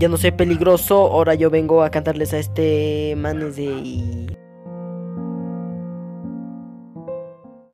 ya no soy peligroso, ahora yo vengo a cantarles a este manes de...